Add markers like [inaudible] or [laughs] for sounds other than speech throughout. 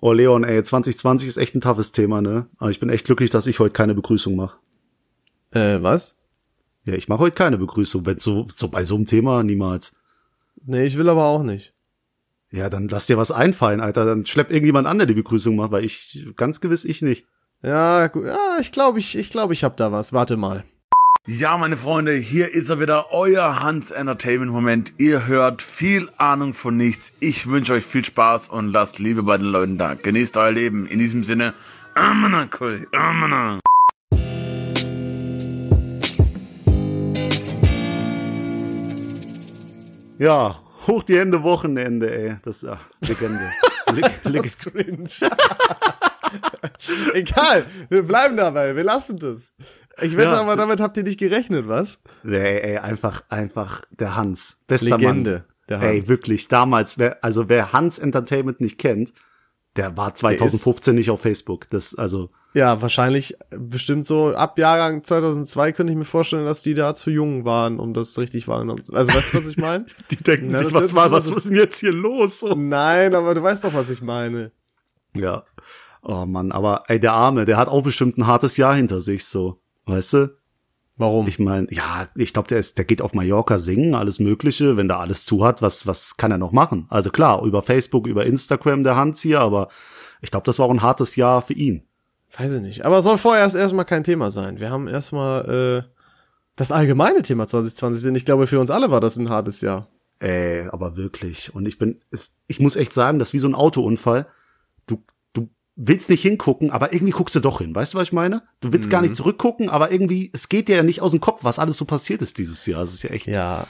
Oh Leon, ey, 2020 ist echt ein toughes Thema, ne? Aber ich bin echt glücklich, dass ich heute keine Begrüßung mache. Äh, was? Ja, ich mache heute keine Begrüßung, wenn so, so bei so einem Thema niemals. Nee, ich will aber auch nicht. Ja, dann lass dir was einfallen, Alter. Dann schlepp irgendjemand an, der die Begrüßung macht, weil ich, ganz gewiss ich nicht. Ja. Ja, ich glaube, ich, ich glaube, ich hab da was. Warte mal. Ja, meine Freunde, hier ist er wieder, euer Hans Entertainment Moment. Ihr hört viel Ahnung von nichts. Ich wünsche euch viel Spaß und lasst Liebe bei den Leuten da. Genießt euer Leben. In diesem Sinne, Amana, cool, Amana. Ja, hoch die Hände Wochenende, ey. Das, ja, Legende. [laughs] Leg, leg, Das ist cringe. [laughs] Egal, wir bleiben dabei, wir lassen das. Ich wette Ja. aber, damit habt ihr nicht gerechnet, was? ey, ey, einfach, einfach der Hans. Bester Legende, Mann. der Ey, Hans. wirklich, damals, wer, also wer Hans Entertainment nicht kennt, der war 2015 nicht auf Facebook. Das, also, Ja, wahrscheinlich bestimmt so ab Jahrgang 2002 könnte ich mir vorstellen, dass die da zu jung waren, um das richtig wahrgenommen. Also weißt du, was ich meine? [laughs] die denken Na, sich, was war, was so- ist denn jetzt hier los? So. Nein, aber du weißt doch, was ich meine. Ja. Oh Mann, aber ey, der Arme, der hat auch bestimmt ein hartes Jahr hinter sich, so. Weißt du? Warum? Ich meine, ja, ich glaube, der ist, der geht auf Mallorca singen, alles Mögliche, wenn da alles zu hat, was, was kann er noch machen? Also klar, über Facebook, über Instagram der Hans hier, aber ich glaube, das war auch ein hartes Jahr für ihn. Weiß ich nicht. Aber soll vorerst erstmal kein Thema sein. Wir haben erstmal äh, das allgemeine Thema 2020, denn ich glaube, für uns alle war das ein hartes Jahr. Ey, aber wirklich. Und ich bin, ich muss echt sagen, das ist wie so ein Autounfall. Du willst nicht hingucken, aber irgendwie guckst du doch hin. Weißt du, was ich meine? Du willst gar nicht zurückgucken, aber irgendwie, es geht dir ja nicht aus dem Kopf, was alles so passiert ist dieses Jahr. Es ist ja echt Ja.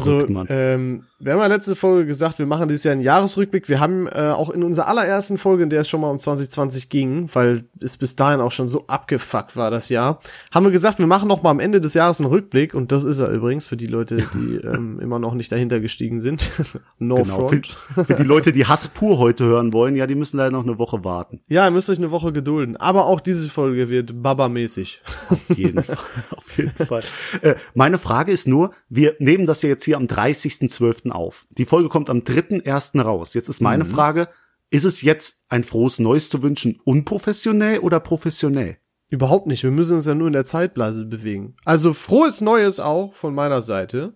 Verrückt, Also, ähm, wir haben ja letzte Folge gesagt, wir machen dieses Jahr einen Jahresrückblick. Wir haben äh, auch in unserer allerersten Folge, in der es schon mal um 2020 ging, weil es bis dahin auch schon so abgefuckt war das Jahr, haben wir gesagt, wir machen noch mal am Ende des Jahres einen Rückblick. Und das ist er übrigens für die Leute, [laughs] die ähm, immer noch nicht dahinter gestiegen sind. [laughs] no Genau. Für, front. für die Leute, die Hass pur heute hören wollen, ja, die müssen leider noch eine Woche warten. Ja, ihr müsst euch eine Woche gedulden. Aber auch diese Folge wird Baba-mäßig. Auf jeden Fall. Auf jeden Fall. Äh, meine Frage ist nur, wir nehmen das ja jetzt hier am 30.12. auf. Die Folge kommt am 3.1. raus. Jetzt ist meine Frage, ist es jetzt ein frohes Neues zu wünschen unprofessionell oder professionell? Überhaupt nicht. Wir müssen uns ja nur in der Zeitblase bewegen. Also frohes Neues auch von meiner Seite.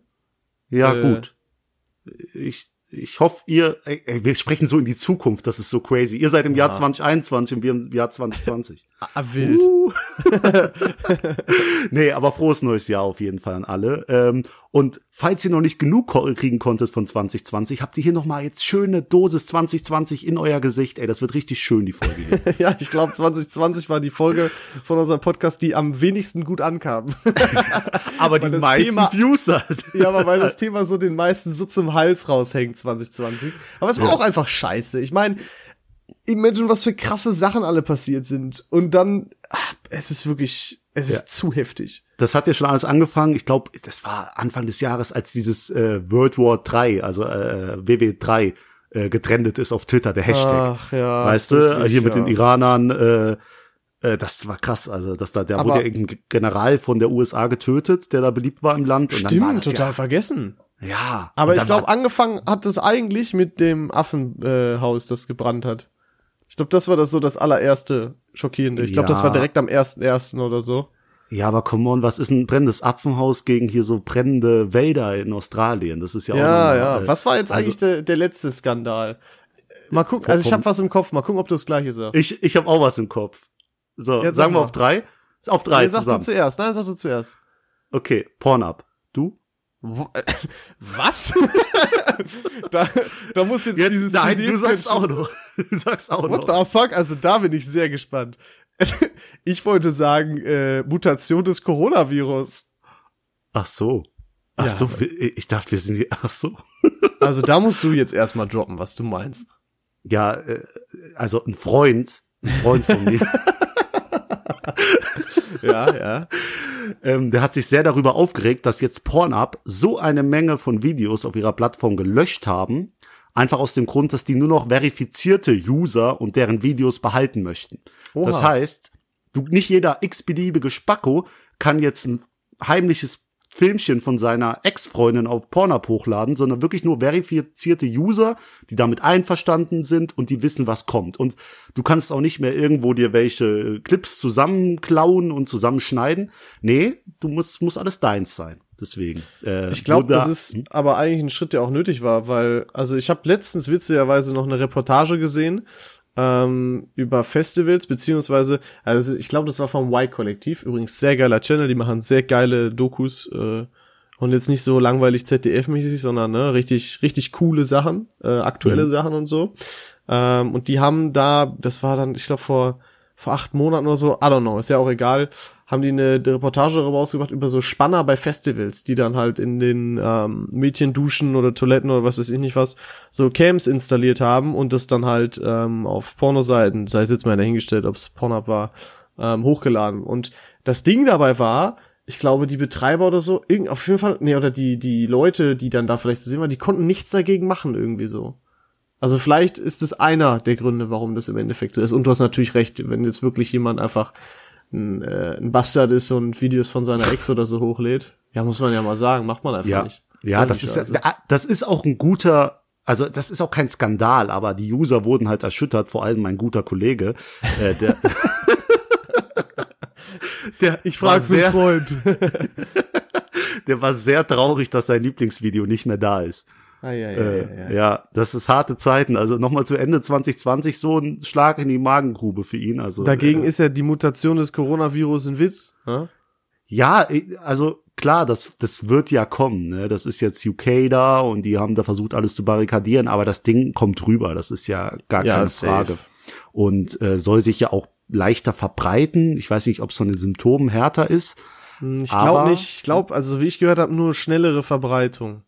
Ja, Äh. gut. Ich, ich hoffe, ihr, ey, ey, wir sprechen so in die Zukunft, das ist so crazy. Ihr seid im Jahr 2021 und wir im Jahr 2020. [laughs] Ah, wild. [laughs] nee, aber frohes neues Jahr auf jeden Fall an alle. Ähm, und falls ihr noch nicht genug kriegen konntet von 2020, habt ihr hier noch mal jetzt schöne Dosis 2020 in euer Gesicht. Ey, das wird richtig schön, die Folge hier. [laughs] Ja, ich glaube 2020 war die Folge von unserem Podcast, die am wenigsten gut ankam. aber die meisten Thema- Views halt. ja, aber weil das Thema so den meisten so zum Hals raushängt 2020. Aber es war auch einfach scheiße. Ich meine, imagine, was für krasse Sachen alle passiert sind. Und dann, ach, es ist wirklich, es ist zu heftig. Das hat ja schon alles angefangen. Ich glaube, das war Anfang des Jahres, als dieses äh, World War 3, also äh, WW3, äh, getrendet ist auf Twitter, der Hashtag. Ach ja. weißt du, hier mit ja. den Iranern, äh, äh, das war krass. Also, dass da, der Aber- wurde ja irgendein General von der USA getötet, der da beliebt war im Land. Und dann war Stimmt, total Ja, vergessen. Ja. Aber ich glaube, angefangen hat es eigentlich mit dem Affenhaus, äh, das gebrannt hat. Ich glaube, das war das so das allererste schockierende. Ich glaube, das Ja. war direkt am ersten ersten oder so. Ja, aber come on, was ist ein brennendes Apfenhaus gegen hier so brennende Wälder in Australien? Das ist ja, auch Ja, ja. äh, Was war jetzt also- eigentlich der, der letzte Skandal? Mal gucken, also ich habe was im Kopf, mal gucken, ob du das gleiche sagst. Ich, ich habe auch was im Kopf. So, Jetzt sag sagen wir auf drei? Auf drei Nee, sag du zusammen. zuerst. Nein, sag du zuerst. Okay, Pornhub. Du? [laughs] Was? [laughs] da, da muss jetzt, dieses nein, du 3D sagst auch noch. [laughs] Du sagst auch What noch. the fuck? Also da bin ich sehr gespannt. ich wollte sagen, äh, Mutation des Coronavirus. Ach so. Ach Ja. so, ich dachte, wir sind hier, ach so. Also da musst du jetzt erstmal droppen, was du meinst. Ja, äh, also ein Freund, ein Freund von mir, Ja, ja. ähm, der hat sich sehr darüber aufgeregt, dass jetzt Pornhub so eine Menge von Videos auf ihrer Plattform gelöscht haben, einfach aus dem Grund, dass die nur noch verifizierte User und deren Videos behalten möchten. Das Oha. heißt, du nicht jeder x-beliebige Spacko kann jetzt ein heimliches Filmchen von seiner Ex-Freundin auf Pornhub hochladen, sondern wirklich nur verifizierte User, die damit einverstanden sind und die wissen, was kommt. Und du kannst auch nicht mehr irgendwo dir welche Clips zusammenklauen und zusammenschneiden. Nee, du musst, muss alles deins sein. Deswegen. Äh, ich glaube, da, das ist hm? aber eigentlich ein Schritt, der auch nötig war, weil, also ich habe letztens witzigerweise noch eine Reportage gesehen ähm, über Festivals, beziehungsweise, also ich glaube, das war vom Y-Kollektiv, übrigens sehr geiler Channel, die machen sehr geile Dokus äh, und jetzt nicht so langweilig ZDF-mäßig, sondern ne, richtig, richtig coole Sachen, äh, aktuelle mhm. Sachen und so. Ähm, und die haben da, das war dann, ich glaube, vor, vor acht Monaten oder so, I don't know, ist ja auch egal, haben die eine, eine Reportage rausgebracht über so Spanner bei Festivals, die dann halt in den ähm, Mädchenduschen oder Toiletten oder was weiß ich nicht was, so Cams installiert haben und das dann halt ähm, auf Pornoseiten, sei es jetzt mal dahingestellt, ob es Pornhub war, ähm, hochgeladen. Und das Ding dabei war, ich glaube, die Betreiber oder so, irgend, auf jeden Fall, nee, oder die, die Leute, die dann da vielleicht zu sehen waren, die konnten nichts dagegen machen irgendwie so. Also vielleicht ist es einer der Gründe, warum das im Endeffekt so ist. Und du hast natürlich recht, wenn jetzt wirklich jemand einfach ein, äh, ein Bastard ist und Videos von seiner Ex oder so hochlädt. Ja, muss man ja mal sagen, macht man einfach ja. nicht. Ja, das ist, also. das ist auch ein guter, also das ist auch kein Skandal, aber die User wurden halt erschüttert, vor allem mein guter Kollege, äh, der, [laughs] der ich frage sehr Freund. [laughs] der war sehr traurig, dass sein Lieblingsvideo nicht mehr da ist. Ah, ja, ja, äh, ja, ja. ja, das ist harte Zeiten. Also nochmal zu Ende 2020 so ein Schlag in die Magengrube für ihn. Also dagegen äh, ist ja die Mutation des Coronavirus ein Witz. Ja, ja also klar, das das wird ja kommen. Ne? Das ist jetzt UK da und die haben da versucht alles zu barrikadieren, aber das Ding kommt rüber. Das ist ja gar ja, keine safe. Frage. Und äh, soll sich ja auch leichter verbreiten. Ich weiß nicht, ob es von den Symptomen härter ist. Hm, ich glaube nicht. Ich glaube, also wie ich gehört habe, nur schnellere Verbreitung.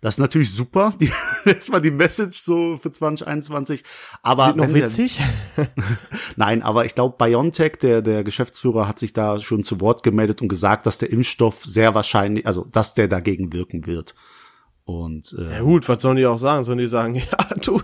Das ist natürlich super. [laughs] Die, erstmal die Message so für 2021. Aber Wird noch witzig? Der, [laughs] Nein, aber ich glaube, BioNTech, der, der Geschäftsführer, hat sich da schon zu Wort gemeldet und gesagt, dass der Impfstoff sehr wahrscheinlich, also dass der dagegen wirken wird. Und äh, ja gut, was sollen die auch sagen? Sollen die sagen, [laughs] ja, du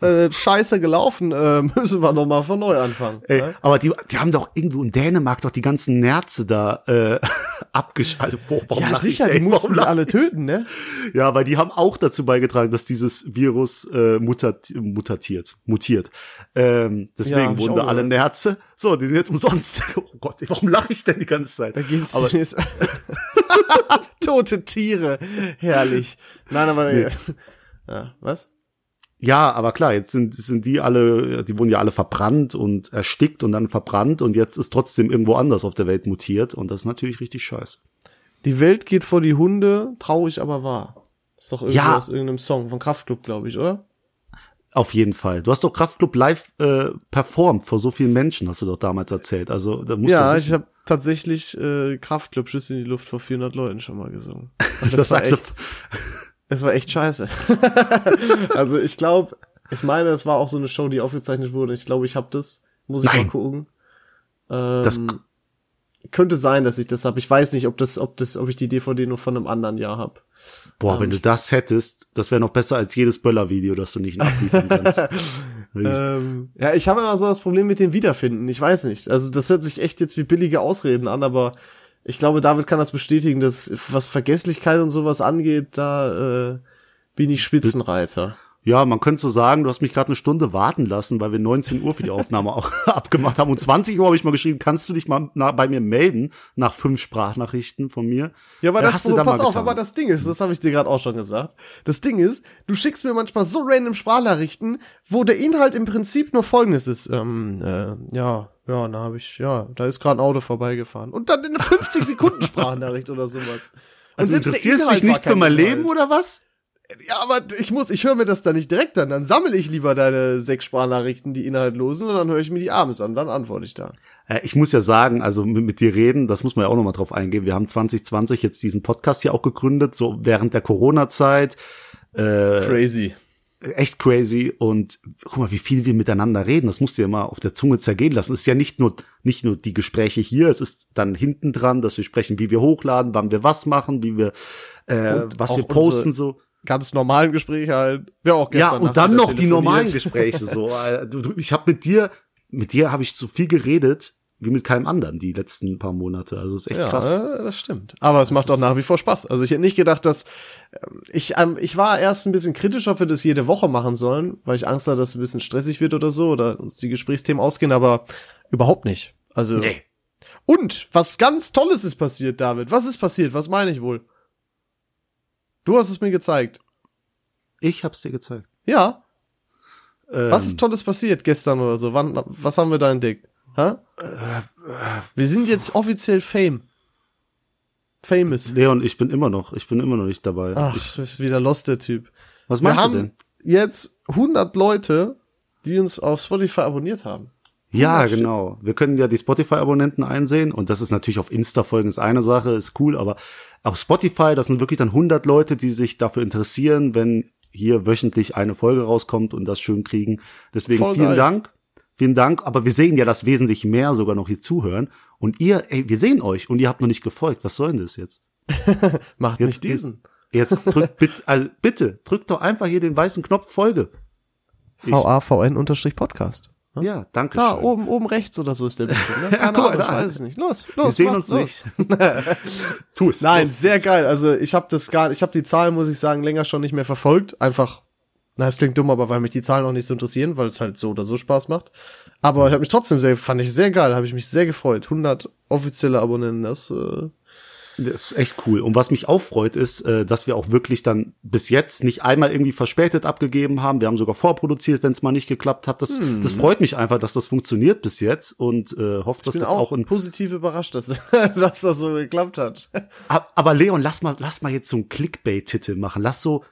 äh, scheiße gelaufen, äh, [laughs] müssen wir noch mal von neu anfangen. Ey, ne? Aber die, die haben doch irgendwo in Dänemark doch die ganzen Nerze da äh, [laughs] abgeschaltet. Also, boah, ja, sicher, ich, die mussten die alle töten, ne? Ja, weil die haben auch dazu beigetragen, dass dieses Virus äh, mutat, mutatiert, mutiert. Ähm, deswegen ja, wurden da alle Nerze. So, die sind jetzt umsonst. Oh Gott, warum lache ich denn die ganze Zeit? Da geht's aber [laughs] Tote Tiere. Herrlich. Nein, aber nee. ja, was? Ja, aber klar, jetzt sind, sind die alle, die wurden ja alle verbrannt und erstickt und dann verbrannt und jetzt ist trotzdem irgendwo anders auf der Welt mutiert und das ist natürlich richtig scheiße. Die Welt geht vor die Hunde, traurig aber wahr. Das ist doch irgendwie ja. aus irgendeinem Song von Kraftklub, glaube ich, oder? Auf jeden Fall. Du hast doch Kraftklub live äh, performt vor so vielen Menschen, hast du doch damals erzählt. Also da musst Ja, ich habe tatsächlich äh, Kraftklub Schüsse in die Luft vor 400 Leuten schon mal gesungen. [laughs] Und das, das war echt, es [laughs] war echt scheiße. [laughs] also ich glaube, ich meine, es war auch so eine Show, die aufgezeichnet wurde. Ich glaube, ich habe das. Muss ich Nein. mal gucken. Ähm, das könnte sein, dass ich das habe. Ich weiß nicht, ob das, ob das, ob ich die DVD nur von einem anderen Jahr habe. Boah, ähm, wenn du das hättest, das wäre noch besser als jedes Böller-Video, das du nicht nachliefern kannst. [laughs] ähm, ja, ich habe immer so das Problem mit dem Wiederfinden. Ich weiß nicht. Also das hört sich echt jetzt wie billige Ausreden an, aber ich glaube, David kann das bestätigen, dass was Vergesslichkeit und sowas angeht, da äh, bin ich Spitzenreiter. Ja, man könnte so sagen, du hast mich gerade eine Stunde warten lassen, weil wir 19 Uhr für die Aufnahme [laughs] auch abgemacht haben. Und 20 Uhr habe ich mal geschrieben, kannst du dich mal nach, bei mir melden, nach fünf Sprachnachrichten von mir. Ja, aber das, das pass auf, aber das Ding ist, das habe ich dir gerade auch schon gesagt. Das Ding ist, du schickst mir manchmal so random Sprachnachrichten, wo der Inhalt im Prinzip nur folgendes ist. Ähm, äh, ja, ja, da habe ich, ja, da ist gerade ein Auto vorbeigefahren. Und dann in eine 50 Sekunden Sprachnachricht oder sowas. Und also interessierst dich nicht für mein Leben oder was? Ja, aber ich muss, ich höre mir das da nicht direkt an. Dann sammle ich lieber deine sechs Sprachnachrichten, die inhaltlosen, und dann höre ich mir die abends an. Dann antworte ich da. Äh, ich muss ja sagen, also mit, mit dir reden, das muss man ja auch nochmal drauf eingehen. Wir haben 2020 jetzt diesen Podcast hier auch gegründet, so während der Corona-Zeit. Äh, Crazy echt crazy und guck mal, wie viel wir miteinander reden. Das musst du ja mal auf der Zunge zergehen lassen. Es ist ja nicht nur nicht nur die Gespräche hier, es ist dann hinten dran, dass wir sprechen, wie wir hochladen, wann wir was machen, wie wir äh, was wir posten so ganz normalen Gespräche halt. Ja, auch gestern ja und dann noch die normalen Gespräche so. [laughs] Äh, ich habe mit dir, mit dir habe ich so viel geredet wie mit keinem anderen die letzten paar Monate. Also ist echt Ja, krass. das stimmt. Aber es macht auch nach wie vor Spaß. Also ich hätte nicht gedacht, dass ähm, ich ähm, ich war erst ein bisschen kritisch, ob wir das jede Woche machen sollen, weil ich Angst hatte, dass es ein bisschen stressig wird oder so oder uns die Gesprächsthemen ausgehen, aber überhaupt nicht. Also Nee. und was ganz Tolles ist passiert, David. Was ist passiert? Was meine ich wohl? Du hast es mir gezeigt. Ich hab's dir gezeigt. Ja. Ähm, Was ist Tolles passiert gestern oder so? Wann, was haben wir da entdeckt? Hä? Wir sind jetzt offiziell Fame. Famous. Leon, ich bin immer noch, ich bin immer noch nicht dabei. Ach, ich, ist wieder lost der Typ. was Wir meinst du haben denn? jetzt 100 Leute, die uns auf Spotify abonniert haben. Ja, genau. Wir können ja die Spotify-Abonnenten einsehen und das ist natürlich auf Insta-Folgen ist eine Sache, ist cool, aber auf Spotify, das sind wirklich dann 100 Leute, die sich dafür interessieren, wenn hier wöchentlich eine Folge rauskommt und das schön kriegen. Deswegen Voll vielen geil. Dank. Vielen Dank, aber wir sehen ja, dass wesentlich mehr sogar noch hier zuhören und ihr, ey, wir sehen euch und ihr habt noch nicht gefolgt. Was soll denn das jetzt? [laughs] Macht Jetzt nicht diesen. Jetzt drückt [laughs] bitte, also bitte, drückt doch einfach hier den weißen Knopf Folge. VAVN-Podcast. Ja, danke Da, schön. oben, oben rechts oder so ist der [laughs] Bildschirm. Ne? Keine Ahnung, ich da. weiß es nicht. Los, los, Wir sehen uns los. nicht. [laughs] tu es. [laughs] Nein, los. sehr geil. Also ich habe das gar, ich habe die Zahlen, muss ich sagen, länger schon nicht mehr verfolgt. Einfach, na, es klingt dumm, aber weil mich die Zahlen auch nicht so interessieren, weil es halt so oder so Spaß macht. Aber ich habe mich trotzdem sehr, fand ich sehr geil, habe ich mich sehr gefreut. 100 offizielle Abonnenten, das äh, Das ist echt cool. Und was mich auch freut, ist, äh, dass wir auch wirklich dann bis jetzt nicht einmal irgendwie verspätet abgegeben haben. Wir haben sogar vorproduziert, wenn es mal nicht geklappt hat. Das, Hm. das freut mich einfach, dass das funktioniert bis jetzt und äh, hoffe, dass das auch, auch positiv überrascht, dass, [laughs] dass das so geklappt hat. Ab- Aber Leon, lass mal, lass mal jetzt so einen Clickbait-Titel machen. Lass so,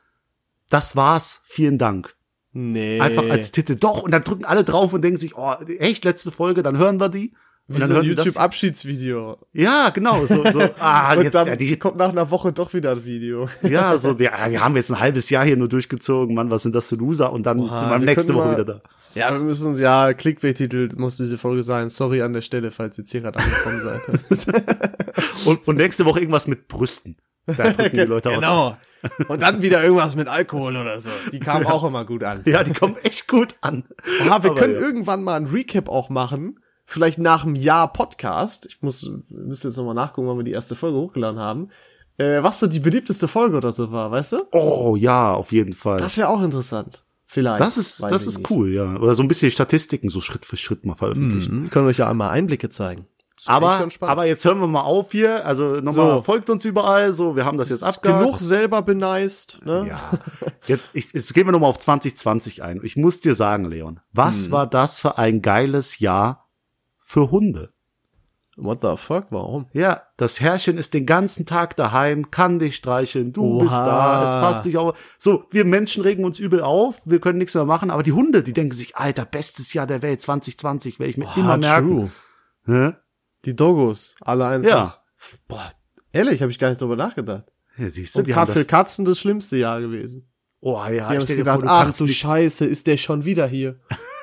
das war's, vielen Dank. Nee. Einfach als Titel. Doch, und dann drücken alle drauf und denken sich, oh, echt, letzte Folge, dann hören wir die. Wie dann so ein. YouTube-Abschiedsvideo. Ja, genau, so, so, [laughs] ah, Und jetzt, dann ja, die, kommt nach einer Woche doch wieder ein Video. [laughs] Ja, so, ja, wir haben jetzt ein halbes Jahr hier nur durchgezogen, Mann, was sind das für Loser? Und dann Oha, sind wir nächste Woche mal- wieder da. Ja, wir müssen uns, ja, Clickbait-Titel muss diese Folge sein. Sorry an der Stelle, falls ihr jetzt hier gerade angekommen seid. [laughs] Und, und nächste Woche irgendwas mit Brüsten. Da drücken die Leute auch. genau. Und dann wieder irgendwas mit Alkohol oder so. Die kamen auch immer gut an. Ja, die kommen echt gut an. Ja, wir Aber können ja. irgendwann mal ein Recap auch machen. Vielleicht nach einem Jahr Podcast. Ich muss, müsste jetzt nochmal nachgucken, wann wir die erste Folge hochgeladen haben. Äh, was so die beliebteste Folge oder so war, weißt du? Oh, ja, auf jeden Fall. Das wäre auch interessant. Vielleicht. Das ist, das ist nicht. cool, ja. Oder so ein bisschen Statistiken so Schritt für Schritt mal veröffentlichen. Mhm. Können wir euch ja einmal Einblicke zeigen. Aber, aber jetzt hören wir mal auf hier. Also nochmal, So. folgt uns überall. So, wir haben das jetzt abgehakt. genug selber beneist, ne? Ja. Jetzt, ich, jetzt gehen wir nochmal auf 2020 ein. Ich muss dir sagen, Leon, was Mhm. war das für ein geiles Jahr für Hunde? What the fuck? Warum? Ja, das Herrchen ist den ganzen Tag daheim, kann dich streicheln, du Oha. bist da, es passt dich auf. So, wir Menschen regen uns übel auf, wir können nichts mehr machen, aber die Hunde, die denken sich, Alter, bestes Jahr der Welt 2020, werde ich mir immer merken. Hä? Die Doggos, alle einfach. Ja. Boah, ehrlich, habe ich gar nicht drüber nachgedacht. Ja, siehst du, Und die haben für Katzen das schlimmste Jahr gewesen. oh ja, Die haben dir vor, gedacht, du ach du Scheiße, ist der schon wieder hier? [laughs]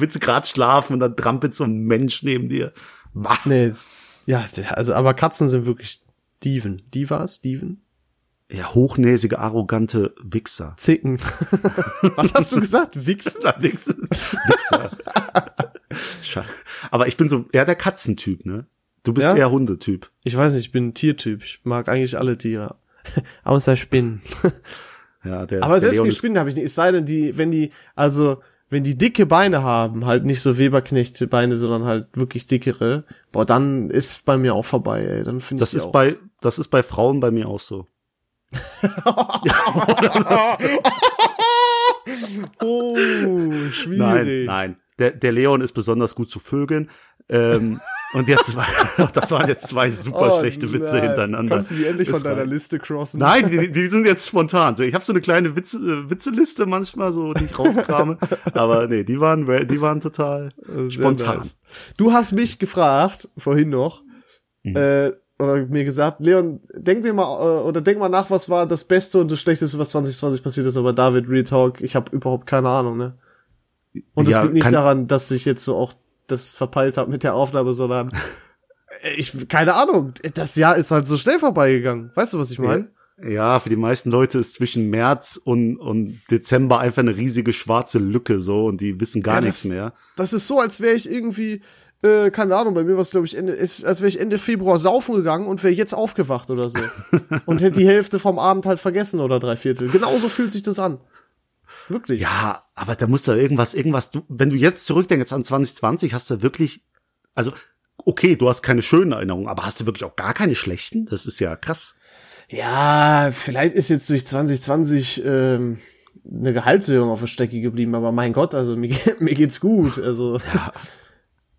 du willst gerade schlafen und dann trampelt so ein Mensch neben dir. Bah. Nee. Ja, also, aber Katzen sind wirklich Dieven. Divas? Dieven? Ja, hochnäsige, arrogante Wichser. Zicken. [laughs] Was hast du gesagt? Wichsen? Na, nix. Wichser. Aber ich bin so eher der Katzentyp, ne? Du bist Ja? eher Hundetyp. Ich weiß nicht, ich bin ein Tiertyp. Ich mag eigentlich alle Tiere. [laughs] Außer Spinnen. Ja, der, Aber der selbst gegen Spinnen habe ich nicht. Es sei denn, die, wenn die, also, wenn die dicke Beine haben, halt nicht so Weberknechte Beine, sondern halt wirklich dickere, boah, dann ist bei mir auch vorbei, ey. Dann finde ich Das ist auch. bei, das ist bei Frauen bei mir auch so. [laughs] Oh, Nein, schwierig. nein. Der, der Leon ist besonders gut zu Vögeln. Ähm, [laughs] und jetzt war, [laughs] das waren jetzt zwei super Oh, schlechte Witze nein. hintereinander. Kannst du die endlich von deiner Liste crossen? Nein, die, [laughs] die sind jetzt spontan. So, ich habe so eine kleine Witze, äh, Witzeliste manchmal, so die ich rauskrame. Aber nee, die waren, re- die waren total Sehr spontan. nice. Du hast mich gefragt, vorhin noch, Mhm. äh, oder mir gesagt, Leon, denk dir mal, äh, oder denk mal nach, was war das Beste und das Schlechteste, was 2020 passiert ist, aber David, Real Talk, ich habe überhaupt keine Ahnung, ne? Und es Ja, liegt nicht daran, dass ich jetzt so auch das verpeilt habe mit der Aufnahme, sondern äh, ich, keine Ahnung, das Jahr ist halt so schnell vorbeigegangen. Weißt du, was ich meine? Ja, für die meisten Leute ist zwischen März und, und Dezember einfach eine riesige schwarze Lücke so und die wissen gar Ja, nichts das- mehr. Das ist so, als wäre ich irgendwie Äh, keine Ahnung, bei mir war es, glaube ich, Ende, ist, als wäre ich Ende Februar saufen gegangen und wäre jetzt aufgewacht oder so. [laughs] und hätte die Hälfte vom Abend halt vergessen oder drei Viertel. Genauso fühlt sich das an. Wirklich. Ja, aber da muss da irgendwas, irgendwas, du, wenn du jetzt zurückdenkst an 2020, hast du wirklich, also, okay, du hast keine schönen Erinnerungen, aber hast du wirklich auch gar keine schlechten? Das ist ja krass. Ja, vielleicht ist jetzt durch 2020 ähm, eine Gehaltserhöhung auf der Strecke geblieben, aber mein Gott, also mir, mir geht's gut. Also, [laughs] ja.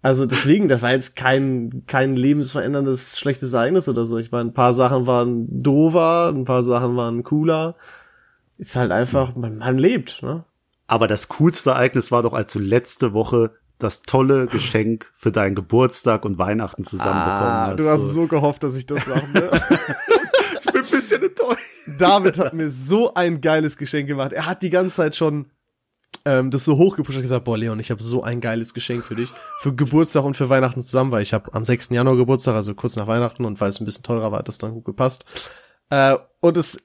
also deswegen, das war jetzt kein, kein lebensveränderndes schlechtes Ereignis oder so. Ich meine, ein paar Sachen waren doofer, ein paar Sachen waren cooler. Ist halt einfach, man, man lebt, ne? Aber das coolste Ereignis war doch, als du letzte Woche das tolle Geschenk für deinen Geburtstag und Weihnachten zusammenbekommen ah, hast. Du hast so gehofft, dass ich das sage. Ne? [laughs] ich bin ein bisschen enttäuscht. David hat mir so ein geiles Geschenk gemacht. Er hat die ganze Zeit schon ähm, das so hochgepusht und gesagt, boah Leon, ich habe so ein geiles Geschenk für dich. Für Geburtstag und für Weihnachten zusammen, weil ich habe am 6. Januar Geburtstag, also kurz nach Weihnachten und weil es ein bisschen teurer war, hat das dann gut gepasst. Äh, und es,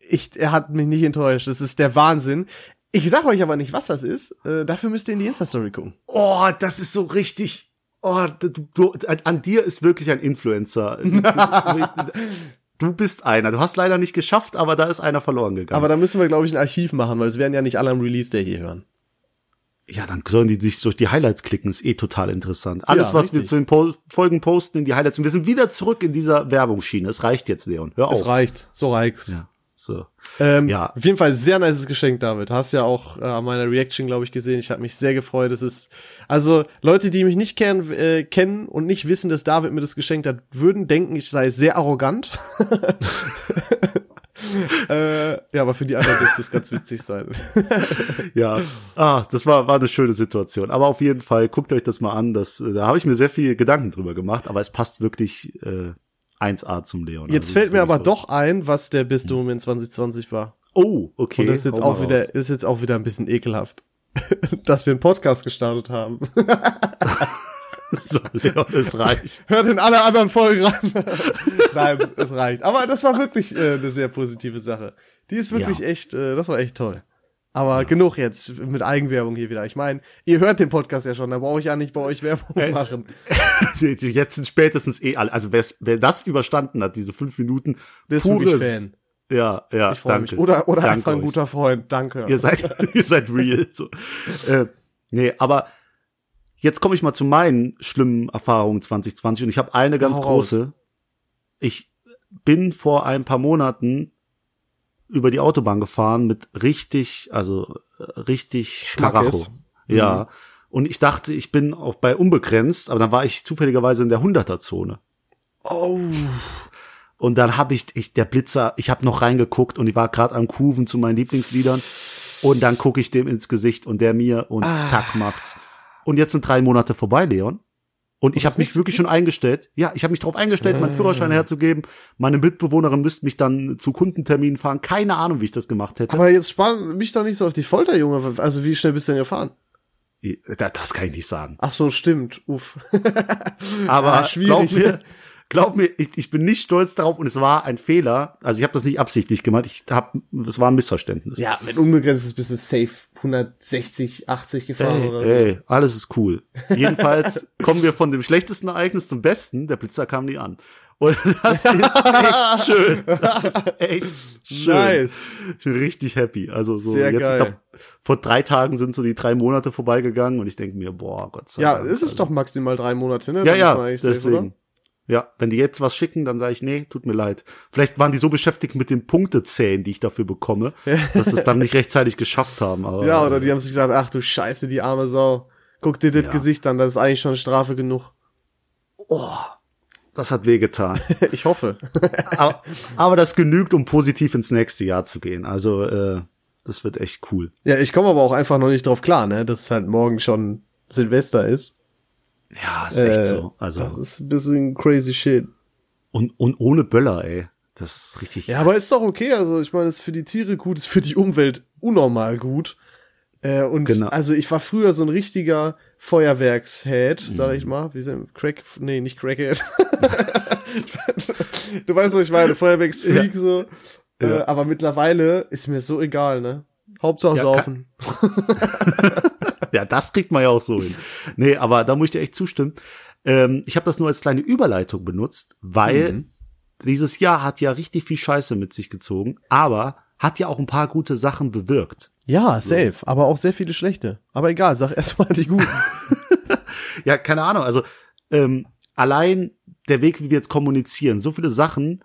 ich, er hat mich nicht enttäuscht. Das ist der Wahnsinn. Ich sag euch aber nicht, was das ist. Äh, dafür müsst ihr in die Insta-Story gucken. Oh, das ist so richtig. Oh, du, du, an, dir ist wirklich ein Influencer. [laughs] du bist einer. Du hast leider nicht geschafft, aber da ist einer verloren gegangen. Aber da müssen wir, glaube ich, ein Archiv machen, weil es werden ja nicht alle am Release Day hier hören. Ja, dann sollen die sich durch die Highlights klicken. Ist eh total interessant. Alles, ja, was richtig. wir zu den po Folgen posten, in die Highlights. Und wir sind wieder zurück in dieser Werbungsschiene. Es reicht jetzt, Leon. Hör auf. Es reicht. So reicht's. Ja. So. Ähm, ja. Auf jeden Fall sehr nices Geschenk, David. Hast ja auch äh, an meiner Reaction, glaube ich, gesehen. Ich habe mich sehr gefreut. Es ist also Leute, die mich nicht kennen, äh, kennen und nicht wissen, dass David mir das geschenkt hat, würden denken, ich sei sehr arrogant. [laughs] äh, ja, aber für die anderen dürfte es ganz witzig sein. [laughs] ja, ah, das war war eine schöne Situation. Aber auf jeden Fall guckt euch das mal an. Das, da habe ich mir sehr viel Gedanken drüber gemacht. Aber es passt wirklich. Äh, 1A zum Leon. Jetzt also fällt mir aber toll. doch ein, was der beste Moment 2020 war. Oh, okay. Und das ist jetzt auch wieder, ist jetzt auch wieder ein bisschen ekelhaft, [laughs] dass wir einen Podcast gestartet haben. [laughs] so, Leon, es reicht. [laughs] Hört in alle anderen Folgen ran. Nein, es reicht. Aber das war wirklich äh, eine sehr positive Sache. Die ist wirklich ja. echt, äh, das war echt toll. Aber genug jetzt mit Eigenwerbung hier wieder. Ich meine, ihr hört den Podcast ja schon, da brauche ich ja nicht bei euch Werbung machen. [laughs] jetzt sind spätestens eh alle. Also wer das überstanden hat, diese fünf Minuten, der ist pures, Fan. Ja, ja, ich danke. Mich. Oder, oder danke einfach ein euch. guter Freund, danke. Ihr seid, [laughs] ihr seid real. So. Äh, nee, aber jetzt komme ich mal zu meinen schlimmen Erfahrungen 2020 und ich habe eine ganz Hau große. Raus. Ich bin vor ein paar Monaten über die Autobahn gefahren mit richtig, also äh, richtig Karacho. Ja. Mhm. Und ich dachte, ich bin auf bei unbegrenzt, aber dann war ich zufälligerweise in der 100er Zone. Oh. Und dann habe ich, ich der Blitzer, ich habe noch reingeguckt und ich war gerade am Kuven zu meinen Lieblingsliedern und dann gucke ich dem ins Gesicht und der mir und ah. zack macht's. Und jetzt sind drei Monate vorbei, Leon. Und ich habe mich wirklich schon eingestellt. Ja, ich habe mich darauf eingestellt, meinen Führerschein herzugeben. Meine Mitbewohnerin müsste mich dann zu Kundenterminen fahren. Keine Ahnung, wie ich das gemacht hätte. Aber jetzt spann mich doch nicht so auf die Folter, Junge. Also wie schnell bist du denn gefahren? Das kann ich nicht sagen. Ach so, stimmt. Uff. [laughs] Aber ah, glaub mir, glaub mir, ich, ich bin nicht stolz darauf und es war ein Fehler. Also ich habe das nicht absichtlich gemacht. Ich hab, es war ein Missverständnis. Ja, mit unbegrenztes bist du safe 160, 80 gefahren ey, oder so. Ey, alles ist cool. Jedenfalls [laughs] kommen wir von dem schlechtesten Ereignis zum besten. Der Blitzer kam nie an. Und [laughs] das ist echt [laughs] schön. Das ist echt schön. Nice. Ich bin richtig happy. Also so Sehr jetzt, geil. ich glaub, vor drei Tagen sind so die drei Monate vorbeigegangen und ich denke mir, boah, Gott sei Dank. Ja, ist es also. doch maximal drei Monate, ne? Ja, ja, deswegen. Safe, ja, wenn die jetzt was schicken, dann sage ich, nee, tut mir leid. Vielleicht waren die so beschäftigt mit den Punktezählen, die ich dafür bekomme, [laughs] dass sie es dann nicht rechtzeitig geschafft haben. Aber, ja, oder die haben sich gedacht, ach du Scheiße, die arme Sau. Guck dir das ja. Gesicht an, das ist eigentlich schon Strafe genug. Oh, das hat wehgetan. [laughs] ich hoffe. [laughs] aber, aber, das genügt, um positiv ins nächste Jahr zu gehen. Also, äh, das wird echt cool. Ja, ich komme aber auch einfach noch nicht drauf klar, ne, dass halt morgen schon Silvester ist. Ja, ist echt äh, so. Also das ist ein bisschen crazy shit. Und und ohne Böller, ey. Das ist richtig. Ja, aber ist doch okay. Also ich meine, ist für die Tiere gut, ist für die Umwelt unnormal gut. Äh, und genau. also ich war früher so ein richtiger Feuerwerkshead, sag ich mhm. mal. Wie sind Crack? Nee, nicht Crackhead. [laughs] du weißt, was ich meine, Feuerwerksfreak ja. so. Äh, ja. Äh, aber mittlerweile ist mir so egal, ne? Hauptsache ja, saufen. [laughs] [laughs] ja, das kriegt man ja auch so hin. Nee, aber da muss ich dir echt zustimmen. Ähm, ich habe das nur als kleine Überleitung benutzt, weil mhm. dieses Jahr hat ja richtig viel Scheiße mit sich gezogen, aber hat ja auch ein paar gute Sachen bewirkt. Ja, safe, so. aber auch sehr viele schlechte. Aber egal, sag erstmal die guten. [laughs] ja, keine Ahnung, also ähm, allein der Weg, wie wir jetzt kommunizieren, so viele Sachen,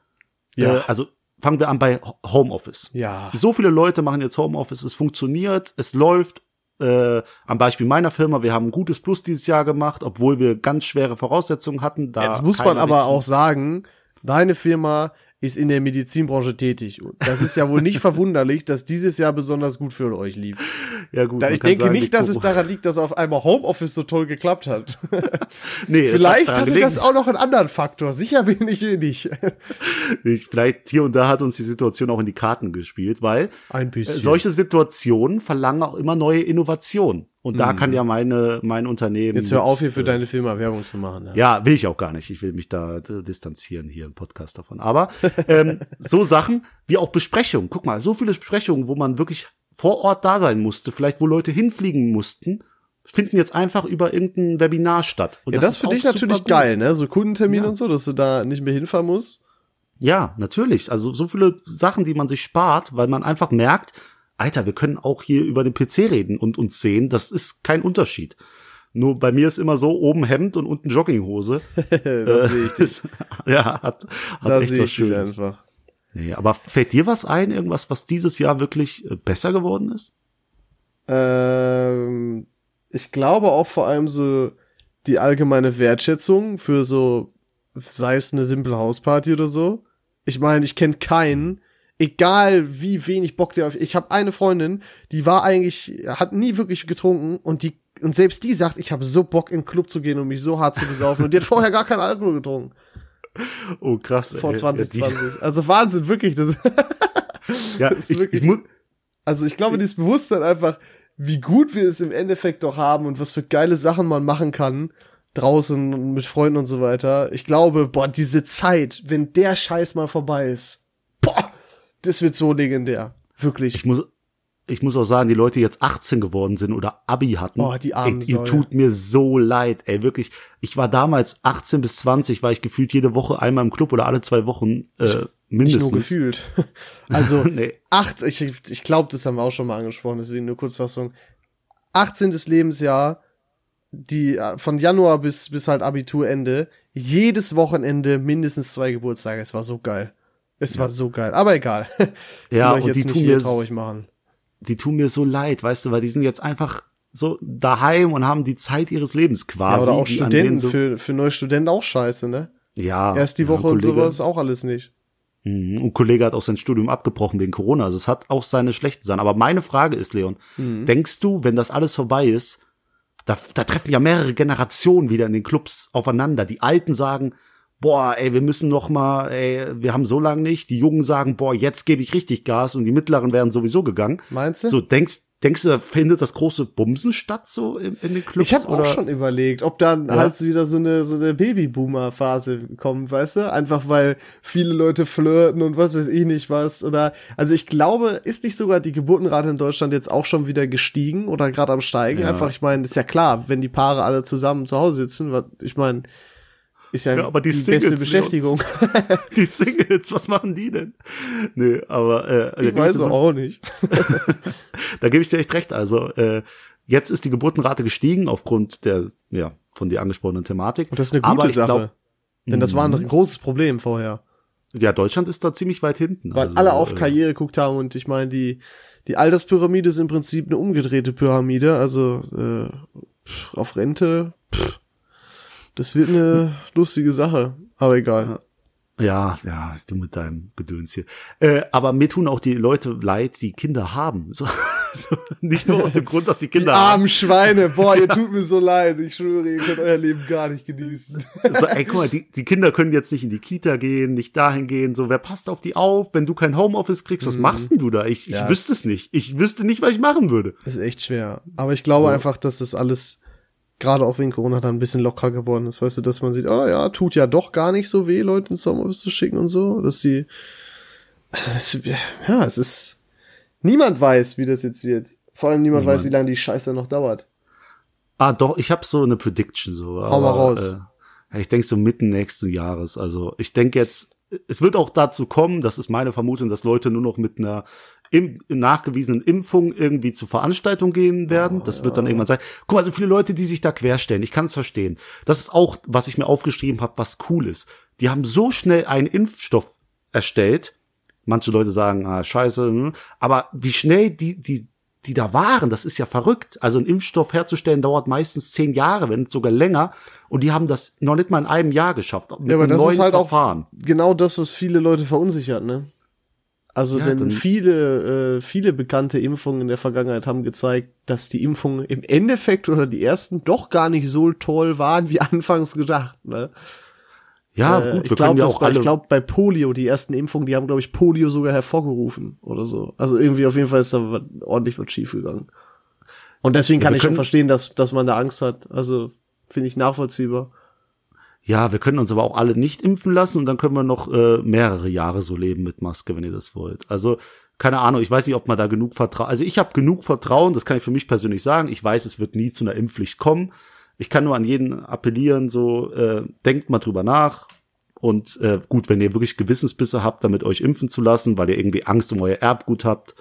ja. Äh, also fangen wir an bei Homeoffice. Ja. So viele Leute machen jetzt Homeoffice, es funktioniert, es läuft. Äh, am Beispiel meiner Firma, wir haben ein gutes Plus dieses Jahr gemacht, obwohl wir ganz schwere Voraussetzungen hatten. Da jetzt muss man aber auch sagen, deine Firma ist in der Medizinbranche tätig. Das ist ja wohl nicht [laughs] verwunderlich, dass dieses Jahr besonders gut für euch lief. Ja gut. Da ich denke sagen, nicht, dass es daran liegt, dass auf einmal Homeoffice so toll geklappt hat. [laughs] nee, vielleicht hatte gelegen. das auch noch einen anderen Faktor. Sicher bin ich nicht. [laughs] vielleicht hier und da hat uns die Situation auch in die Karten gespielt, weil bisschen. solche Situationen verlangen auch immer neue Innovationen. Und da kann mhm. ja meine, mein Unternehmen. Jetzt hör auf, hier für äh, deine Firma Werbung zu machen. Ja. ja, will ich auch gar nicht. Ich will mich da distanzieren hier im Podcast davon. Aber ähm, [laughs] so Sachen wie auch Besprechungen. Guck mal, so viele Besprechungen, wo man wirklich vor Ort da sein musste, vielleicht wo Leute hinfliegen mussten, finden jetzt einfach über irgendein Webinar statt. Und ja, das, das ist für dich natürlich geil, ne? So Kundentermine ja. und so, dass du da nicht mehr hinfahren musst. Ja, natürlich. Also so viele Sachen, die man sich spart, weil man einfach merkt, Alter, wir können auch hier über den PC reden und uns sehen. Das ist kein Unterschied. Nur bei mir ist immer so, oben Hemd und unten Jogginghose. [laughs] das sehe ich dich. [laughs] ja, hat, hat da echt was Schönes. einfach. Nee, aber fällt dir was ein, irgendwas, was dieses Jahr wirklich äh, besser geworden ist? Ähm, ich glaube auch vor allem so die allgemeine Wertschätzung für so, sei es eine simple Hausparty oder so. Ich meine, ich kenne keinen, egal wie wenig Bock der auf. Ich habe eine Freundin, die war eigentlich, hat nie wirklich getrunken und die und selbst die sagt, ich habe so Bock in den Club zu gehen und mich so hart zu besaufen und die hat vorher gar keinen Alkohol getrunken. Oh krass. Vor 2020. Ja, also Wahnsinn, wirklich. Das, [laughs] ja, das ich, wirklich, ich muss. Also ich glaube, dieses Bewusstsein einfach, wie gut wir es im Endeffekt doch haben und was für geile Sachen man machen kann draußen und mit Freunden und so weiter. Ich glaube, boah, diese Zeit, wenn der Scheiß mal vorbei ist, das wird so legendär. Wirklich. Ich muss, ich muss auch sagen, die Leute, die jetzt 18 geworden sind oder Abi hatten, oh, die armen ey, ihr tut mir so leid, ey, wirklich. Ich war damals 18 bis 20, war ich gefühlt jede Woche einmal im Club oder alle zwei Wochen äh, mindestens. Nicht nur gefühlt. [laughs] Also nee. acht, ich, ich glaube, das haben wir auch schon mal angesprochen, deswegen nur Kurzfassung. 18. Lebensjahr, die äh, von Januar bis bis halt Abiturende, jedes Wochenende mindestens zwei Geburtstage. Es war so geil. Es ja. war so geil, aber egal. [laughs] ja, und die tun mir traurig machen. Die tun mir so leid, weißt du, weil die sind jetzt einfach so daheim und haben die Zeit ihres Lebens quasi. Ja, oder auch Studenten, so für, für neue Studenten auch scheiße, ne? Ja. Erst die Woche ja, und sowas auch alles nicht. Mhm. Und Kollege hat auch sein Studium abgebrochen wegen Corona. Also es hat auch seine schlechten Sachen. Aber meine Frage ist, Leon, mhm. denkst du, wenn das alles vorbei ist, da, da treffen ja mehrere Generationen wieder in den Clubs aufeinander. Die Alten sagen, boah, ey, wir müssen noch mal, ey, wir haben so lange nicht. Die Jungen sagen, boah, jetzt gebe ich richtig Gas und die Mittleren wären sowieso gegangen. Meinst du? So denkst Denkst du, da findet das große Bumsen statt so in, in den Clubs? Ich habe auch schon überlegt, ob dann ja? halt wieder so eine so eine Babyboomer-Phase kommt, weißt du? Einfach weil viele Leute flirten und was weiß ich nicht was. Oder also ich glaube, ist nicht sogar die Geburtenrate in Deutschland jetzt auch schon wieder gestiegen oder gerade am steigen? Ja. Einfach, ich meine, ist ja klar, wenn die Paare alle zusammen zu Hause sitzen, ich meine, ist ja, ja aber die, die Singles, beste Beschäftigung. [laughs] die Singles, was machen die denn? Nee, aber äh, ich weiß auch, auch nicht. [laughs] da gebe ich dir echt recht. Also äh, jetzt ist die Geburtenrate gestiegen aufgrund der ja von dir angesprochenen Thematik. Und das ist eine gute Sache. Glaub, denn das war ein mhm. großes Problem vorher. Ja, Deutschland ist da ziemlich weit hinten. Weil also, alle auf äh, Karriere geguckt haben und ich meine, die, die Alterspyramide ist im Prinzip eine umgedrehte Pyramide. Also äh, auf Rente, pff, das wird eine lustige Sache, aber egal. Ja, ja, du mit deinem Gedöns hier. Äh, aber mir tun auch die Leute leid, die Kinder haben. So, [laughs] so, nicht nur aus dem Grund, dass die Kinder die armen haben. Schweine, boah, ihr [laughs] tut mir so leid. Ich schwöre, ihr könnt euer Leben gar nicht genießen. So, ey, guck mal, die, die Kinder können jetzt nicht in die Kita gehen, nicht dahin gehen. So, wer passt auf die auf? Wenn du kein Homeoffice kriegst, was mhm. machst denn du da? Ich, ich ja, wüsste es nicht. Ich wüsste nicht, was ich machen würde. Das ist echt schwer. Aber ich glaube so. einfach, dass das alles gerade auch wegen Corona dann ein bisschen lockerer geworden ist, weißt du, dass man sieht, ah ja, tut ja doch gar nicht so weh, Leute ins Sommerhaus zu schicken und so, dass sie, ist, ja, es ist, niemand weiß, wie das jetzt wird. Vor allem niemand, niemand. weiß, wie lange die Scheiße noch dauert. Ah, doch, ich habe so eine Prediction so. Hau mal raus. Äh, ich denke so mitten nächsten Jahres. Also ich denke jetzt, es wird auch dazu kommen, das ist meine Vermutung, dass Leute nur noch mit einer im, nachgewiesenen Impfung irgendwie zur Veranstaltung gehen werden. Das wird dann irgendwann sein. Guck mal, so viele Leute, die sich da querstellen. Ich kann es verstehen. Das ist auch, was ich mir aufgeschrieben habe, was cool ist. Die haben so schnell einen Impfstoff erstellt. Manche Leute sagen, ah, scheiße, hm. aber wie schnell die, die, die da waren, das ist ja verrückt. Also einen Impfstoff herzustellen dauert meistens zehn Jahre, wenn nicht sogar länger. Und die haben das noch nicht mal in einem Jahr geschafft. Mit Ja, aber das neuen ist halt Verfahren. auch genau das, was viele Leute verunsichert, ne? Also Ja, denn viele, äh, viele bekannte Impfungen in der Vergangenheit haben gezeigt, dass die Impfungen im Endeffekt oder die ersten doch gar nicht so toll waren, wie [laughs] anfangs gedacht. Ne? Ja, Äh, gut, ich wir glaube, können ja auch bei, alle. ich glaube bei Polio, die ersten Impfungen, die haben, glaube ich, Polio sogar hervorgerufen oder so. Also irgendwie auf jeden Fall ist da ordentlich was schief gegangen. Und deswegen Ja, kann ich schon verstehen, dass, dass man da Angst hat. Also finde ich nachvollziehbar. Ja, wir können uns aber auch alle nicht impfen lassen und dann können wir noch äh, mehrere Jahre so leben mit Maske, wenn ihr das wollt. Also keine Ahnung, ich weiß nicht, ob man da genug Vertrauen. Also ich habe genug Vertrauen, das kann ich für mich persönlich sagen. Ich weiß, es wird nie zu einer Impfpflicht kommen. Ich kann nur an jeden appellieren, so äh, denkt mal drüber nach. Und äh, gut, wenn ihr wirklich Gewissensbisse habt, damit euch impfen zu lassen, weil ihr irgendwie Angst um euer Erbgut habt,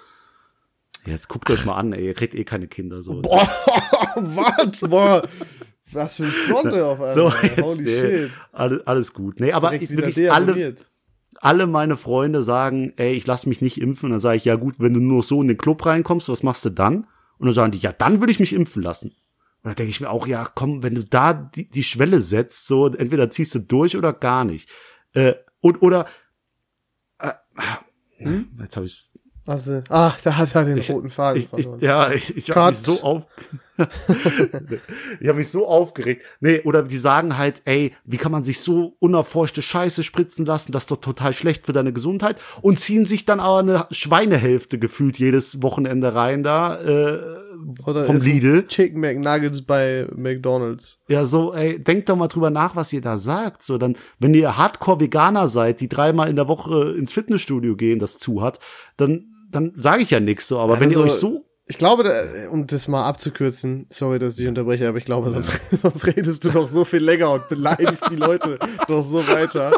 jetzt guckt euch mal an, ey, ihr kriegt eh keine Kinder so. Boah, [laughs] was? Boah. Was für ein Fronte auf [laughs] einmal. so, Holy jetzt, nee, shit. alles, alles gut. Nee, aber ich, wirklich alle, alle meine Freunde sagen, ey, ich lass mich nicht impfen. Und dann sage ich, ja gut, wenn du nur so in den Club reinkommst, was machst du dann? Und dann sagen die, ja, dann würde ich mich impfen lassen. Und dann denke ich mir auch, ja, komm, wenn du da die, die Schwelle setzt, so entweder ziehst du durch oder gar nicht. Äh, und oder äh, Hm? jetzt habe ich Also, ach, da hat er den roten Faden ich, ich, verloren. ja, ich, ich habe mich so auf, [laughs] ich habe mich so aufgeregt. Nee, oder die sagen halt, ey, wie kann man sich so unerforschte Scheiße spritzen lassen? Das ist doch total schlecht für deine Gesundheit. Und ziehen sich dann aber eine Schweinehälfte gefühlt jedes Wochenende rein da äh, Oder vom Lidl. Chicken McNuggets bei McDonalds. Ja, so, ey, denkt doch mal drüber nach, was ihr da sagt. So, dann, wenn ihr Hardcore-Veganer seid, die dreimal in der Woche ins Fitnessstudio gehen, das zu hat, dann, dann sage ich ja nichts so. Aber wenn Also, ihr euch so Ich glaube, da, um das mal abzukürzen, sorry, dass ich dich unterbreche, aber ich glaube, sonst, [laughs] sonst redest du noch so viel länger und beleidigst die Leute [laughs] noch so weiter.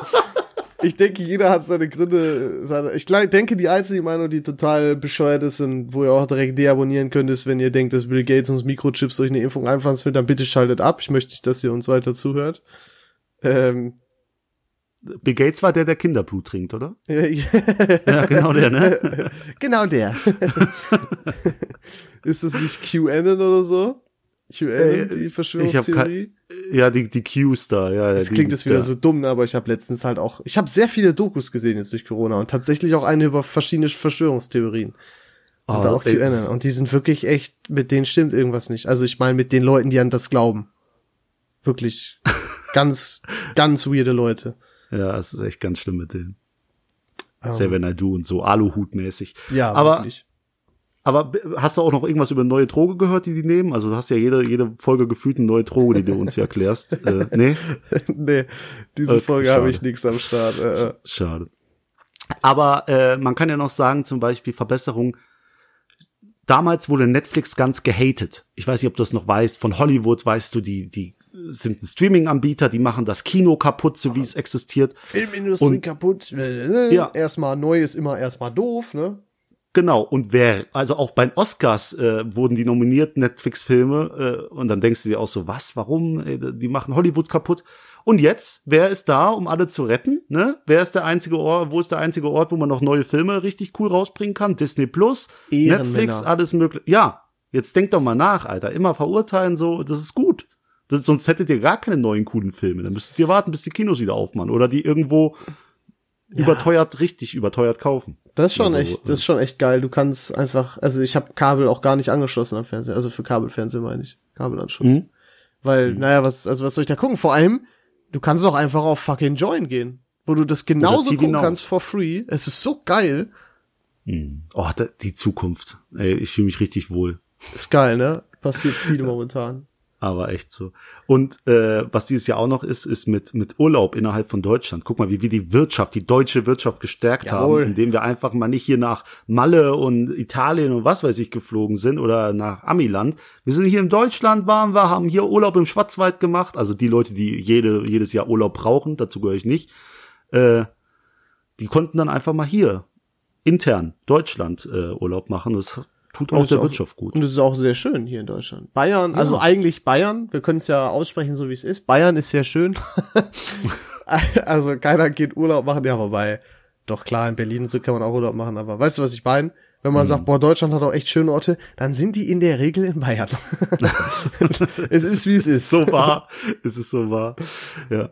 Ich denke, jeder hat seine Gründe. Seine, ich denke, die einzige Meinung, die total bescheuert ist und wo ihr auch direkt deabonnieren könnt, ist, wenn ihr denkt, dass Bill Gates uns Mikrochips durch eine Impfung einpflanzen will, dann bitte schaltet ab. Ich möchte nicht, dass ihr uns weiter zuhört. Ähm, Bill Gates war der, der Kinderblut trinkt, oder? [laughs] ja, genau der, ne? [laughs] Genau der. [laughs] ist das nicht QAnon oder so? QAnon, Äh, die Verschwörungstheorie? Ja, die, die Qs da, ja. Das die, klingt jetzt wieder so dumm, aber ich habe letztens halt auch, ich habe sehr viele Dokus gesehen jetzt durch Corona und tatsächlich auch eine über verschiedene Verschwörungstheorien. Und Ah, auch QAnon. das- Und die sind wirklich echt, mit denen stimmt irgendwas nicht. Also ich meine mit den Leuten, die an das glauben. Wirklich ganz, ganz weirde Leute. Ja, es ist echt ganz schlimm mit denen. Ähm, Xavier Naidoo und so, Aluhut-mäßig. Ja, aber, wirklich. aber hast du auch noch irgendwas über neue Droge gehört, die die nehmen? Also du hast ja jede, jede Folge gefühlt eine neue Droge, die du uns hier erklärst. [laughs] äh, nee? [laughs] nee, diese Okay, Folge habe ich nichts am Start. Äh, äh. Schade. Aber äh, man kann ja noch sagen, zum Beispiel Verbesserung. Damals wurde Netflix ganz gehatet. Ich weiß nicht, ob du das noch weißt. Von Hollywood weißt du, die, die sind ein Streaming-Anbieter, die machen das Kino kaputt, so wie es existiert. Filmindustrie Und- kaputt. Äh, Ja. Erstmal neu ist immer erstmal doof, ne? Genau, und wer, also auch bei den Oscars äh, wurden die nominiert, Netflix-Filme, äh, und dann denkst du dir auch so, was, warum? Ey, die machen Hollywood kaputt. Und jetzt, wer ist da, um alle zu retten? Ne? Wer ist der einzige Ort, wo ist der einzige Ort, wo man noch neue Filme richtig cool rausbringen kann? Disney Plus. Netflix, alles mögliche. Ja, jetzt denk doch mal nach, Alter. Immer verurteilen, so, das ist gut. Das, sonst hättet ihr gar keine neuen coolen Filme. Dann müsstet ihr warten, bis die Kinos wieder aufmachen oder die irgendwo überteuert, richtig überteuert kaufen. Das ist schon Also, echt, das ist schon echt geil. Du kannst einfach, also ich habe Kabel auch gar nicht angeschlossen am Fernseher, also für Kabelfernsehen meine ich, Kabelanschluss. Mhm. Weil, naja, was, also was soll ich da gucken? Vor allem, du kannst auch einfach auf fucking Join gehen, wo du das genauso gucken Now. kannst for free. Es ist so geil. Oh, da, die Zukunft. Ey, ich fühle mich richtig wohl. Ist geil, ne? Passiert viel momentan. Aber echt so. Und äh, was dieses Jahr auch noch ist, ist mit mit Urlaub innerhalb von Deutschland. Guck mal, wie wir die Wirtschaft, die deutsche Wirtschaft gestärkt Jawohl. haben, indem wir einfach mal nicht hier nach Malle und Italien und was weiß ich geflogen sind oder nach Amiland. Wir sind hier in Deutschland waren wir, haben hier Urlaub im Schwarzwald gemacht. Also die Leute, die jede jedes Jahr Urlaub brauchen, dazu gehöre ich nicht. Äh, die konnten dann einfach mal hier intern Deutschland äh, Urlaub machen. Das tut auch der auch- Wirtschaft gut. Und das ist auch sehr schön hier in Deutschland. Bayern, also eigentlich Bayern, wir können es ja aussprechen, so wie es ist. Bayern ist sehr schön. [laughs] also keiner geht Urlaub machen, ja, wobei, doch klar, in Berlin so kann man auch Urlaub machen, aber weißt du, was ich meine? Wenn man sagt, boah, Deutschland hat auch echt schöne Orte, dann sind die in der Regel in Bayern. [laughs] es ist, wie es ist. so wahr. es ist so wahr. Ja.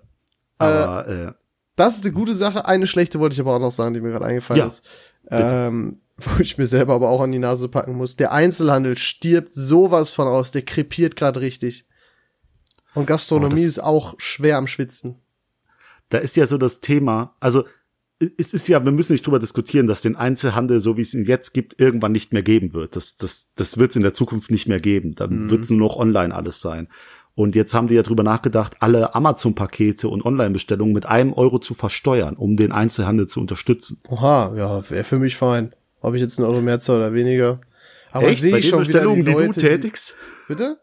Aber äh, Das ist eine gute Sache. Eine schlechte wollte ich aber auch noch sagen, die mir gerade eingefallen Ja, ist. Ähm, [laughs] wo ich mir selber aber auch an die Nase packen muss. Der Einzelhandel stirbt sowas von aus. Der krepiert gerade richtig. Und Gastronomie Oh, ist auch schwer am Schwitzen. da ist ja so das Thema, also es ist ja, wir müssen nicht drüber diskutieren, dass den Einzelhandel, so wie es ihn jetzt gibt, irgendwann nicht mehr geben wird. Das, das, das wird es in der Zukunft nicht mehr geben. Dann wird es nur noch online alles sein. Und jetzt haben die ja drüber nachgedacht, alle Amazon-Pakete und Online-Bestellungen mit einem Euro zu versteuern, um den Einzelhandel zu unterstützen. Oha, ja, wäre für mich fein. Ob ich jetzt einen Euro mehr zahle oder weniger. Aber Echt? sehe Bei ich den schon wieder Bestellungen, die die, Leute, du tätigst? bitte?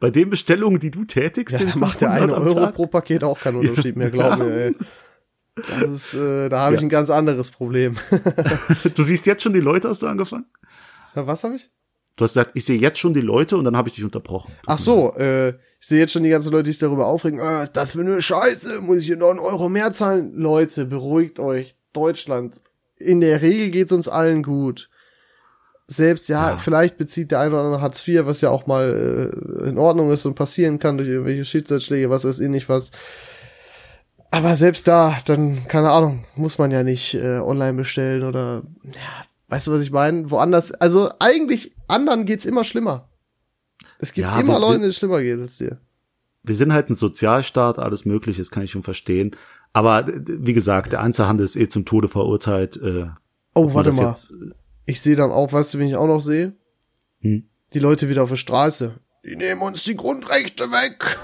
Bei den Bestellungen, die du tätigst? Ja, macht der 500 eine Euro pro Paket auch keinen Unterschied mehr, glaub Ja. mir, ey. Das ist, äh, da habe ich Ja. ein ganz anderes Problem. [laughs] Du siehst jetzt schon die Leute, hast du angefangen? Na, Was habe ich? Du hast gesagt, ich sehe jetzt schon die Leute und dann habe ich dich unterbrochen. Ach so, äh, ich sehe jetzt schon die ganzen Leute, die sich darüber aufregen, äh, das für eine Scheiße, muss ich hier noch einen Euro mehr zahlen? Leute, beruhigt euch. Deutschland. In der Regel geht's uns allen gut. Selbst, ja, Ja. vielleicht bezieht der eine oder andere Hartz IV, was ja auch mal äh, in Ordnung ist und passieren kann durch irgendwelche Schicksalsschläge, was weiß ich nicht was. Aber selbst da, dann, keine Ahnung, muss man ja nicht äh, online bestellen oder, ja, weißt du, was ich meine? Woanders, also eigentlich, anderen geht's immer schlimmer. Es gibt Ja, immer Leute, denen es schlimmer geht als dir. wir sind halt ein Sozialstaat, alles Mögliche, das kann ich schon verstehen. Aber äh, wie gesagt, der Einzelhandel ist eh zum Tode verurteilt. Äh, Oh, warte mal. jetzt- Ich sehe dann auch, weißt du, wen ich auch noch sehe? Hm? Die Leute wieder auf der Straße. Die nehmen uns die Grundrechte weg.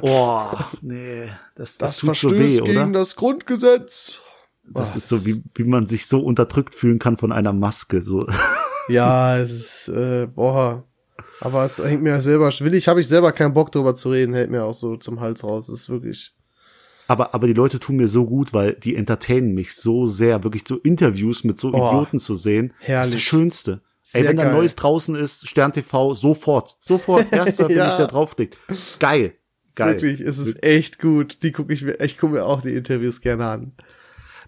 [laughs] oh, nee, das, das, Das tut so verstößt weh, gegen oder? das Grundgesetz. Das ist so, wie, wie man sich so unterdrückt fühlen kann von einer Maske. So. [laughs] Ja, es ist, äh, boah. Aber es hängt mir selber, will ich, habe ich selber keinen Bock drüber zu reden, hält mir auch so zum Hals raus. Das ist wirklich. Aber, aber die Leute tun mir so gut, weil die entertainen mich so sehr, wirklich so Interviews mit so Oh, Idioten zu sehen. Das ist herrlich. das Schönste. Ey, Sehr wenn da. Neues draußen ist, Stern TV, sofort. Sofort, [laughs] erster, wenn Ja. ich da draufklickt. Geil. Geil. Wirklich, es ist echt gut. Die gucke ich mir, ich gucke mir auch die Interviews gerne an.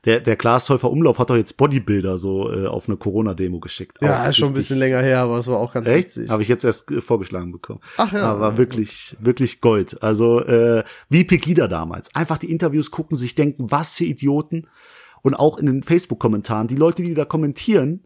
Der, der Glashäufer Umlauf hat doch jetzt Bodybuilder so äh, auf eine Corona-Demo geschickt. Ja, Auch ist schon ein bisschen länger her, aber es war auch ganz Echt? witzig. Habe ich jetzt erst äh, vorgeschlagen bekommen. Ach ja. Aber wirklich, wirklich Gold. Also äh, wie Pegida damals. Einfach die Interviews gucken, sich denken, was für Idioten. Und auch in den Facebook-Kommentaren, die Leute, die da kommentieren,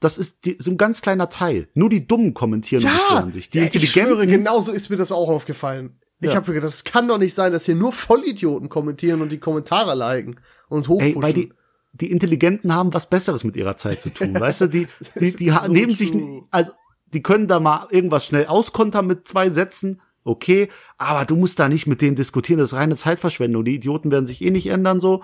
das ist die, so ein ganz kleiner Teil. Nur die Dummen kommentieren und beschweren sich. Die ja, ich schwöre, genau so ist mir das auch aufgefallen. Ich Ja. habe mir gedacht, das kann doch nicht sein, dass hier nur Vollidioten kommentieren und die Kommentare liken und ey, hochpushen. weil die, die Intelligenten haben was Besseres mit ihrer Zeit zu tun. weißt du, die, [laughs] die, die So nehmen sich, also, die können da mal irgendwas schnell auskontern mit zwei Sätzen. Okay, aber du musst da nicht mit denen diskutieren, das ist reine Zeitverschwendung. Die Idioten werden sich eh nicht ändern so.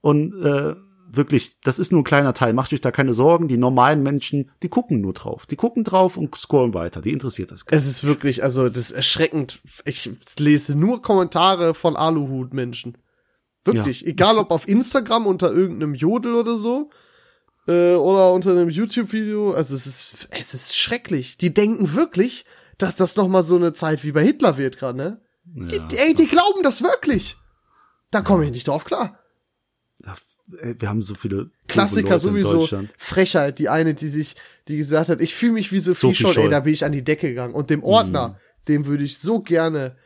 Und äh, wirklich, das ist nur ein kleiner Teil. Macht euch da keine Sorgen. Die normalen Menschen, die gucken nur drauf. Die gucken drauf und scrollen weiter. Die interessiert das. gar nicht. es ist wirklich, also das ist erschreckend. Ich lese nur Kommentare von Aluhut-Menschen. Wirklich, egal ob auf Instagram unter irgendeinem Jodel oder so äh, oder unter einem YouTube-Video. Also es ist, es ist schrecklich. Die denken wirklich, dass das noch mal so eine Zeit wie bei Hitler wird gerade, ne? Die, Ja. ey, die glauben das wirklich. Da komme ich nicht drauf klar. Ey, Wir haben so viele Klassiker sowieso. Frechheit, die eine, die sich, die gesagt hat, ich fühle mich wie Sophie, Sophie Scholl, ey, da bin ich an die Decke gegangen. Und dem Ordner, Mhm. dem würde ich so gerne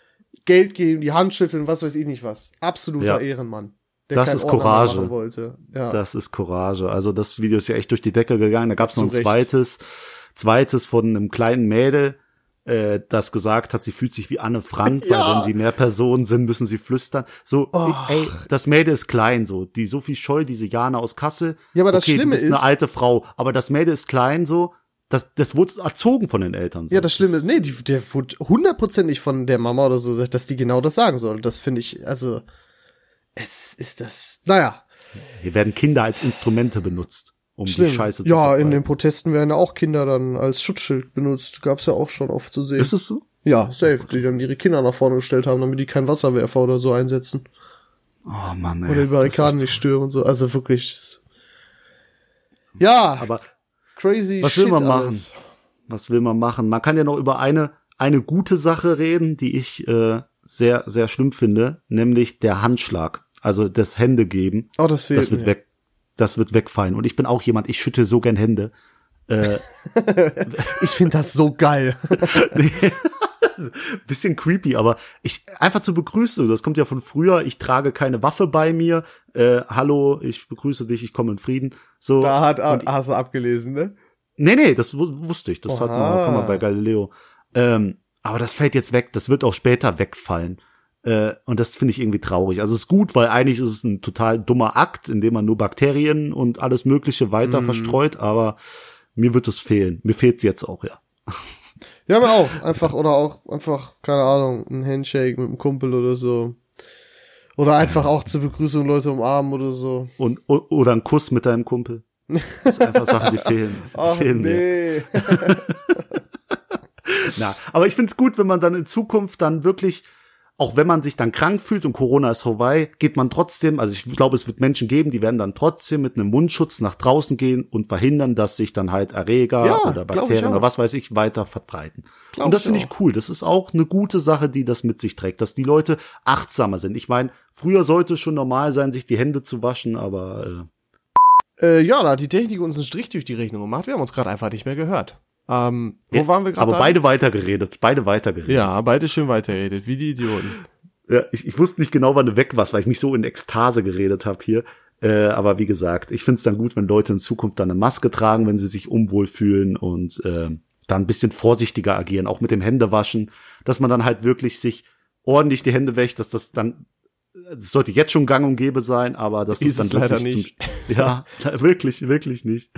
Geld geben, die Hand schütteln, was weiß ich nicht was. Absoluter Ja. Ehrenmann. Der Das ist Ordner Courage. Ja. Das ist Courage. Also das Video ist ja echt durch die Decke gegangen. Da gab es noch ein Recht. zweites, zweites von einem kleinen Mädel, äh, das gesagt hat, sie fühlt sich wie Anne Frank, [laughs] Ja. weil wenn sie mehr Personen sind, müssen sie flüstern. So, ey, das Mädel ist klein, so die Sophie Scholl, diese Jana aus Kassel. Ja, aber das okay, Schlimme du bist eine ist- alte Frau, aber das Mädel ist klein, so das, das wurde erzogen von den Eltern. So. Ja, das Schlimme ist, nee, die, der wurde hundertprozentig von der Mama oder so gesagt, dass die genau das sagen soll. Das finde ich, also, es ist das, naja. Hier werden Kinder als Instrumente benutzt, um Schlimm. die Scheiße zu ja, in den Protesten werden ja auch Kinder dann als Schutzschild benutzt. Gab's ja auch schon oft zu sehen. Ist es so? ja, safe, die dann ihre Kinder nach vorne gestellt haben, damit die keinen Wasserwerfer oder so einsetzen. Oh Mann, ey. Oder die Barrikaden nicht stören und so. Also wirklich. Ja, Aber crazy was shit will man machen? alles. was will man machen? Man kann ja noch über eine, eine gute Sache reden, die ich äh, sehr, sehr schlimm finde, nämlich der Handschlag. Also das Hände geben. Oh, das fehlt das wird mir. weg, das wird wegfallen. Und ich bin auch jemand, ich schütte so gern Hände. [laughs] Ich finde das so geil. [laughs] [laughs] Bisschen creepy, aber ich einfach zu begrüßen, das kommt ja von früher, ich trage keine Waffe bei mir. Äh, hallo, ich begrüße dich, ich komme in Frieden. So. Da hat Und hast du abgelesen, ne? Nee, nee, das wu- wusste ich. Das hat man, kann man bei Galileo. Ähm, aber das fällt jetzt weg. Das wird auch später wegfallen. Äh, und das finde ich irgendwie traurig. Also es ist gut, weil eigentlich ist es ein total dummer Akt, in dem man nur Bakterien und alles Mögliche weiter Mhm. verstreut. Aber mir wird es fehlen. Mir fehlt's jetzt auch, ja. [laughs] Ja, aber auch. Einfach, oder auch einfach, keine Ahnung, ein Handshake mit einem Kumpel oder so. Oder einfach auch zur Begrüßung Leute umarmen oder so. Und, oder ein Kuss mit deinem Kumpel. Das sind einfach Sachen, die fehlen. Die Ach, fehlen nee. [laughs] Na, aber ich find's gut, wenn man dann in Zukunft dann wirklich, auch wenn man sich dann krank fühlt und Corona ist vorbei, geht man trotzdem, also ich glaube, es wird Menschen geben, die werden dann trotzdem mit einem Mundschutz nach draußen gehen und verhindern, dass sich dann halt Erreger Ja, oder Bakterien oder was weiß ich weiter verbreiten. Glaub und das finde ich cool. Das ist auch eine gute Sache, die das mit sich trägt, dass die Leute achtsamer sind. Ich meine, früher sollte es schon normal sein, sich die Hände zu waschen, aber Äh, ja, da hat die Technik uns einen Strich durch die Rechnung gemacht. Wir haben uns gerade einfach nicht mehr gehört. Ähm, wo äh, waren wir gerade? aber beide weitergeredet, beide weitergeredet. Ja, beide schön weiterredet, wie die Idioten. Ja, ich, ich wusste nicht genau, wann du weg warst, weil ich mich so in Ekstase geredet habe hier. Äh, aber wie gesagt, ich find's dann gut, wenn Leute in Zukunft dann eine Maske tragen, wenn sie sich unwohl fühlen und äh, dann ein bisschen vorsichtiger agieren, auch mit dem Händewaschen, dass man dann halt wirklich sich ordentlich die Hände wäscht, dass das dann das sollte jetzt schon gang und gäbe sein, aber das Ist ist, dann es leider wirklich Zum, [laughs] ja, [laughs] wirklich, wirklich nicht.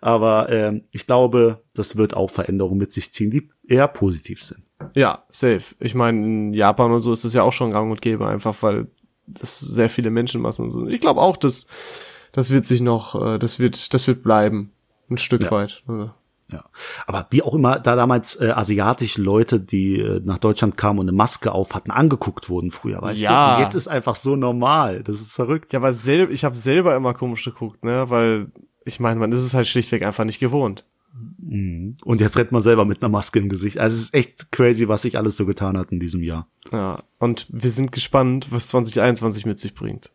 Aber ähm, ich glaube, das wird auch Veränderungen mit sich ziehen, die eher positiv sind. Ja, safe. Ich meine, in Japan und so ist das ja auch schon gang und gäbe, einfach weil das sehr viele Menschenmassen sind. Ich glaube auch, dass das wird sich noch, äh, das wird, das wird bleiben. Ein Stück Ja. weit. Ja, aber wie auch immer, da damals äh, asiatische Leute, die äh, nach Deutschland kamen und eine Maske auf hatten, angeguckt wurden früher, weißt Ja. du? Und jetzt ist einfach so normal. Das ist verrückt. Ja, aber selber, ich habe selber immer komisch geguckt, ne, weil ich meine, man ist es halt schlichtweg einfach nicht gewohnt. Und jetzt rennt man selber mit einer Maske im Gesicht. Also es ist echt crazy, was sich alles so getan hat in diesem Jahr. Ja, und wir sind gespannt, was 2021 mit sich bringt.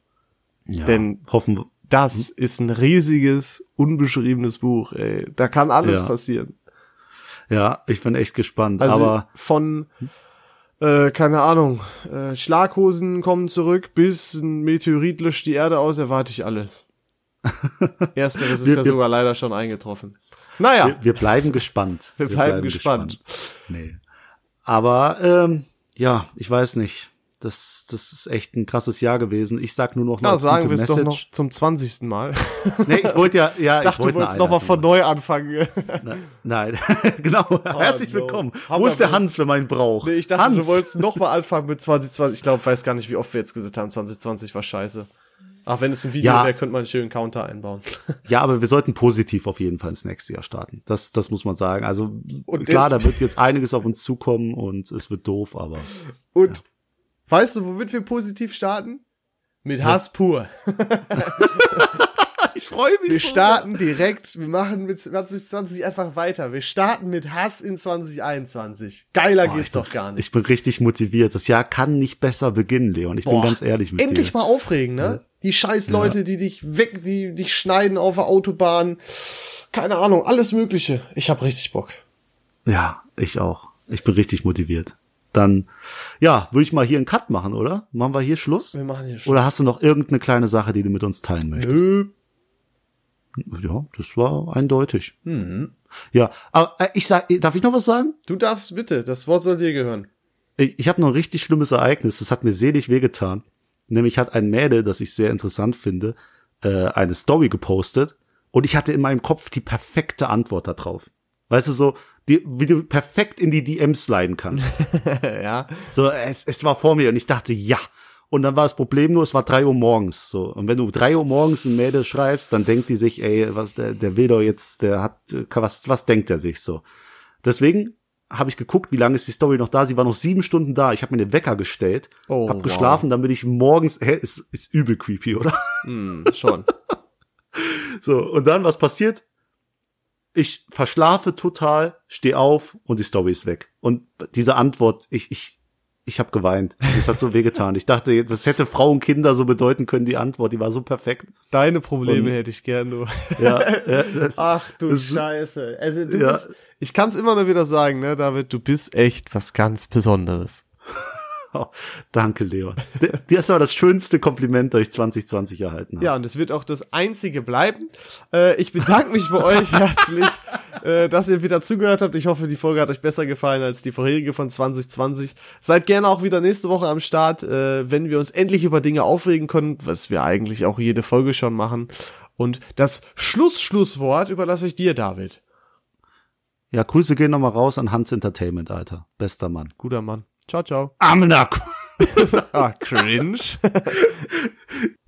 Ja, Denn- hoffen wir. Das ist ein riesiges, unbeschriebenes Buch, ey. Da kann alles Ja. passieren. Ja, ich bin echt gespannt. Also aber von, äh, keine Ahnung, äh, Schlaghosen kommen zurück, bis ein Meteorit löscht die Erde aus, erwarte ich alles. [laughs] Ersteres ist Wir- ja wir- sogar leider schon eingetroffen. Naja, wir, wir bleiben gespannt. wir bleiben gespannt. Nee. Aber ähm, ja, ich weiß nicht. Das, das ist echt ein krasses Jahr gewesen. Ich sag nur noch mal Na, als sagen wir es doch noch zum 20. Mal. [laughs] Nee, ich wollte ja, ja, Ich dachte, wollte du wolltest eine noch mal von neu anfangen. machen. [laughs] Nein, [laughs] genau. Herzlich no. willkommen. Haben Wo ist der Hans, wenn man ihn braucht? Nee, ich dachte, Hans. du wolltest noch mal anfangen mit 2020. Ich glaube, weiß gar nicht, wie oft wir jetzt gesagt haben, 2020 war scheiße. Ach, wenn es ein Video Ja. wäre, könnte man einen schönen Counter einbauen. Ja, aber wir sollten positiv auf jeden Fall ins nächste Jahr starten. Das, das muss man sagen. Also Und klar, da wird jetzt einiges auf uns zukommen und es wird doof, aber Und weißt du, womit wir positiv starten? Mit Hass pur. [laughs] ich freue mich. Wir starten direkt, wir machen mit 2020 einfach weiter. Wir starten mit Hass in 2021. Geiler Oh, geht's bin, doch gar nicht. Ich bin richtig motiviert. Das Jahr kann nicht besser beginnen, Leon. Ich bin Boah, ganz ehrlich mit Endlich dir. mal aufregen, ne? Die scheiß Leute, die dich weg, die dich schneiden auf der Autobahn. Keine Ahnung, alles mögliche. Ich hab richtig Bock. Ja, ich auch. Ich bin richtig motiviert. Dann, ja, würde ich mal hier einen Cut machen, oder? Machen wir hier Schluss? Wir machen hier schon. Oder hast du noch irgendeine kleine Sache, die du mit uns teilen möchtest? Nö. Ja, das war eindeutig. Mhm. Ja, aber äh, ich sag, darf ich noch was sagen? Du darfst bitte, das Wort soll dir gehören. Ich, ich habe noch ein richtig schlimmes Ereignis. Das hat mir selig wehgetan. Nämlich hat ein Mädel, das ich sehr interessant finde, äh, eine Story gepostet und ich hatte in meinem Kopf die perfekte Antwort darauf. Weißt du, so, die, wie du perfekt in die DMs sliden kannst. [laughs] ja. So, es, es war vor mir und ich dachte, ja. Und dann war das Problem nur, es war drei Uhr morgens. So. Und wenn du drei Uhr morgens ein Mädel schreibst, dann denkt die sich, ey, was, der, der will doch jetzt, der hat, was, was denkt er sich so? Deswegen habe ich geguckt, wie lange ist die Story noch da. Sie war noch sieben Stunden da. Ich habe mir den Wecker gestellt, Oh, hab wow. geschlafen, damit ich morgens, hä, ist, ist übel creepy, oder? Hm, schon. [laughs] So, und dann, was passiert? Ich verschlafe total, steh auf und die Story ist weg. Und diese Antwort, ich, ich, ich habe geweint. Das hat so wehgetan. Ich dachte, das hätte Frau und Kinder so bedeuten können, die Antwort, die war so perfekt. Deine Probleme Und- hätte ich gern nur. Ja, ja das, [laughs] Ach du Das- Scheiße. Also du Ja. bist, ich kann es immer nur wieder sagen, ne, David, du bist echt was ganz Besonderes. [laughs] danke, Leon. Dir ist aber das schönste Kompliment, das ich 2020 erhalten habe. Ja, und es wird auch das einzige bleiben. Äh, ich bedanke mich bei euch [laughs] herzlich, äh, dass ihr wieder zugehört habt. Ich hoffe, die Folge hat euch besser gefallen als die vorherige von 2020. Seid gerne auch wieder nächste Woche am Start, äh, wenn wir uns endlich über Dinge aufregen können, was wir eigentlich auch jede Folge schon machen. Und das Schluss-Schlusswort überlasse ich dir, David. Ja, Grüße gehen nochmal raus an Hans Entertainment, Alter. Bester Mann. Guter Mann. Ciao, ciao. Amnak! [laughs] Ah, cringe. [laughs]